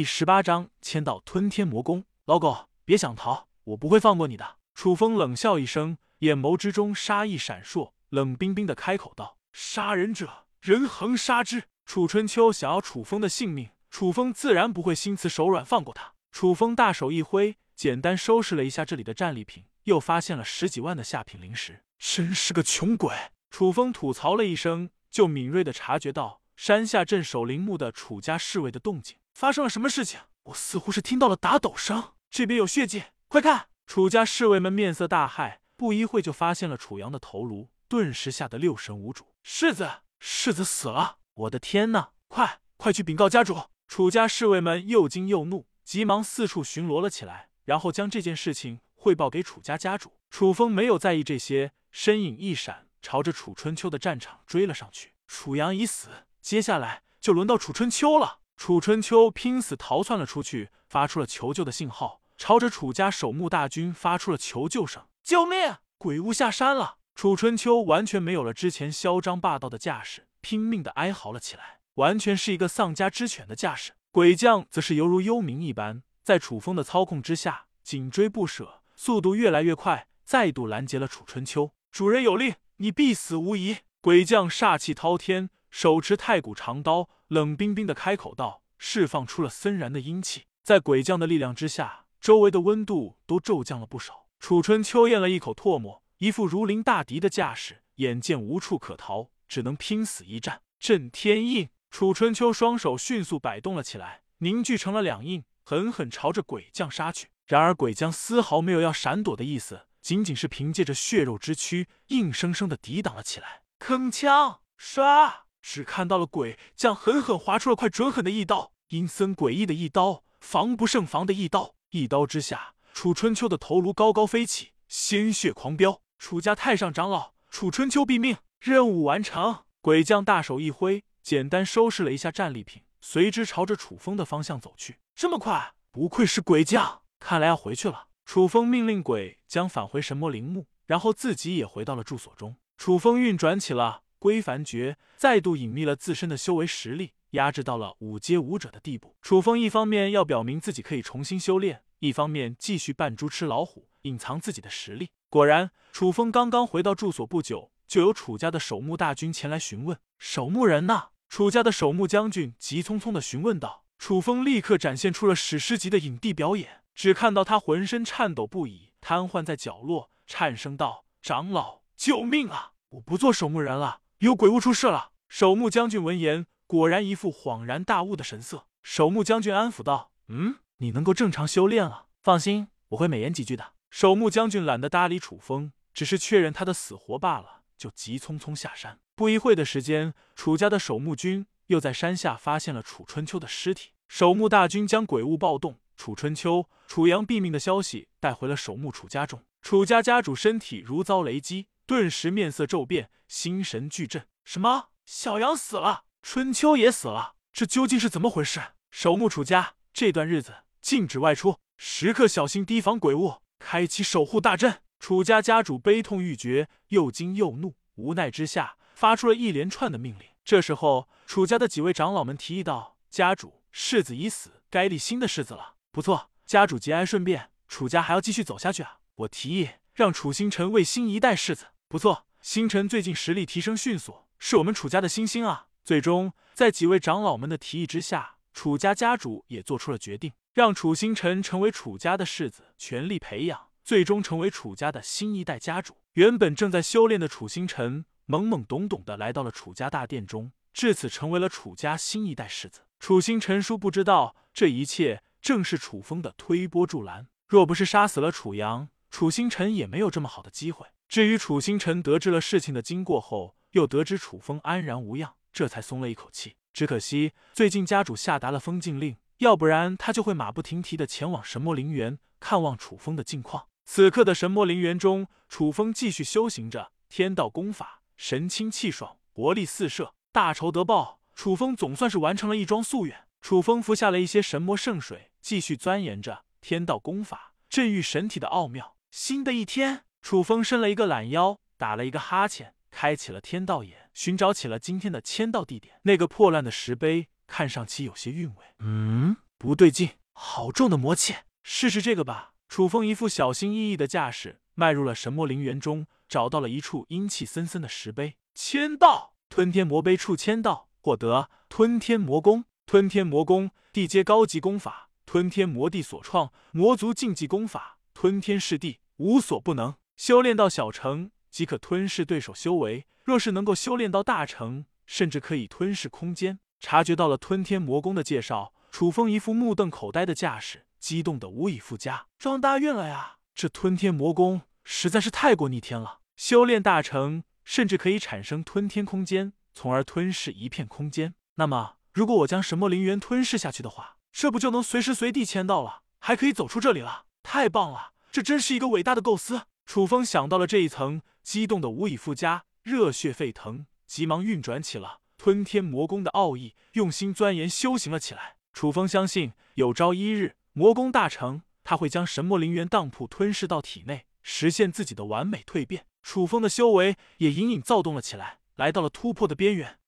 第十八章签到吞天魔功。老狗，别想逃，我不会放过你的。楚风冷笑一声，眼眸之中杀意闪烁，冷冰冰的开口道：“杀人者，人恒杀之。”楚春秋想要楚风的性命，楚风自然不会心慈手软放过他。楚风大手一挥，简单收拾了一下这里的战利品，又发现了十几万的下品灵石，真是个穷鬼。楚风吐槽了一声，就敏锐的察觉到山下镇守陵墓的楚家侍卫的动静。发生了什么事情？我似乎是听到了打斗声，这边有血迹，快看！楚家侍卫们面色大骇，不一会就发现了楚阳的头颅，顿时吓得六神无主。世子，世子死了！我的天呐！快快去禀告家主！楚家侍卫们又惊又怒，急忙四处巡逻了起来，然后将这件事情汇报给楚家家主。楚风没有在意这些，身影一闪，朝着楚春秋的战场追了上去。楚阳已死，接下来就轮到楚春秋了。楚春秋拼死逃窜了出去，发出了求救的信号。朝着楚家守墓大军发出了求救声：“救命！鬼屋下山了！”楚春秋完全没有了之前嚣张霸道的架势，拼命的哀嚎了起来，完全是一个丧家之犬的架势。鬼将则是犹如幽冥一般，在楚风的操控之下紧追不舍，速度越来越快，再度拦截了楚春秋。主人有令，你必死无疑！鬼将煞气滔天，手持太古长刀，冷冰冰的开口道，释放出了森然的阴气。在鬼将的力量之下。周围的温度都骤降了不少。楚春秋咽了一口唾沫，一副如临大敌的架势，眼见无处可逃，只能拼死一战。震天印！楚春秋双手迅速摆动了起来，凝聚成了两印，狠狠朝着鬼将杀去。然而鬼将丝毫没有要闪躲的意思，仅仅是凭借着血肉之躯，硬生生的抵挡了起来。铿锵！唰！只看到了鬼将狠狠划出了块准狠的一刀，阴森诡异的一刀，防不胜防的一刀。一刀之下，楚春秋的头颅高高飞起，鲜血狂飙。楚家太上长老，楚春秋毙命，任务完成。鬼将大手一挥，简单收拾了一下战利品，随之朝着楚风的方向走去。这么快，不愧是鬼将，看来要回去了。楚风命令鬼将返回神魔陵墓，然后自己也回到了住所中。楚风运转起了归凡诀，再度隐秘了自身的修为实力。压制到了五阶武者的地步。楚风一方面要表明自己可以重新修炼，一方面继续扮猪吃老虎，隐藏自己的实力。果然，楚风刚刚回到住所不久，就有楚家的守墓大军前来询问：“守墓人呢？”楚家的守墓将军急匆匆的询问道。楚风立刻展现出了史诗级的影帝表演，只看到他浑身颤抖不已，瘫痪在角落，颤声道：“长老，救命啊！我不做守墓人了，有鬼物出事了。”守墓将军闻言。果然一副恍然大悟的神色，守墓将军安抚道：“嗯，你能够正常修炼了，放心，我会美言几句的。”守墓将军懒得搭理楚风，只是确认他的死活罢了，就急匆匆下山。不一会的时间，楚家的守墓军又在山下发现了楚春秋的尸体。守墓大军将鬼物暴动、楚春秋、楚阳毙命的消息带回了守墓楚家中。楚家家主身体如遭雷击，顿时面色骤变，心神俱震。什么？小杨死了？春秋也死了，这究竟是怎么回事？守墓楚家这段日子禁止外出，时刻小心提防鬼物，开启守护大阵。楚家家主悲痛欲绝，又惊又怒，无奈之下发出了一连串的命令。这时候，楚家的几位长老们提议道：“家主，世子已死，该立新的世子了。不错，家主节哀顺变，楚家还要继续走下去啊！我提议让楚星辰为新一代世子。不错，星辰最近实力提升迅速，是我们楚家的新星啊！”最终，在几位长老们的提议之下，楚家家主也做出了决定，让楚星辰成为楚家的世子，全力培养，最终成为楚家的新一代家主。原本正在修炼的楚星辰，懵懵懂懂的来到了楚家大殿中，至此成为了楚家新一代世子。楚星辰殊不知道，这一切正是楚风的推波助澜。若不是杀死了楚阳，楚星辰也没有这么好的机会。至于楚星辰得知了事情的经过后，又得知楚风安然无恙。这才松了一口气。只可惜最近家主下达了封禁令，要不然他就会马不停蹄的前往神魔陵园看望楚风的近况。此刻的神魔陵园中，楚风继续修行着天道功法，神清气爽，活力四射。大仇得报，楚风总算是完成了一桩夙愿。楚风服下了一些神魔圣水，继续钻研着天道功法，镇御神体的奥妙。新的一天，楚风伸了一个懒腰，打了一个哈欠。开启了天道眼，寻找起了今天的签到地点。那个破烂的石碑看上去有些韵味。嗯，不对劲，好重的魔气，试试这个吧。楚风一副小心翼翼的架势，迈入了神魔陵园中，找到了一处阴气森森的石碑，签到。吞天魔碑处签到，获得吞天魔功。吞天魔功，地阶高级功法，吞天魔帝所创，魔族禁忌功法，吞天噬地，无所不能。修炼到小成即可吞噬对手修为，若是能够修炼到大成，甚至可以吞噬空间。察觉到了吞天魔功的介绍，楚风一副目瞪口呆的架势。激动的无以复加，撞大运了呀！这吞天魔功实在是太过逆天了，修炼大成，甚至可以产生吞天空间，从而吞噬一片空间。那么，如果我将神魔灵元吞噬下去的话，这不就能随时随地签到了，还可以走出这里了？太棒了！这真是一个伟大的构思。楚风想到了这一层，激动的无以复加，热血沸腾，急忙运转起了吞天魔功的奥义，用心钻研修行了起来。楚风相信，有朝一日。魔功大成，他会将神魔灵元当铺吞噬到体内，实现自己的完美蜕变。楚风的修为也隐隐躁动了起来，来到了突破的边缘。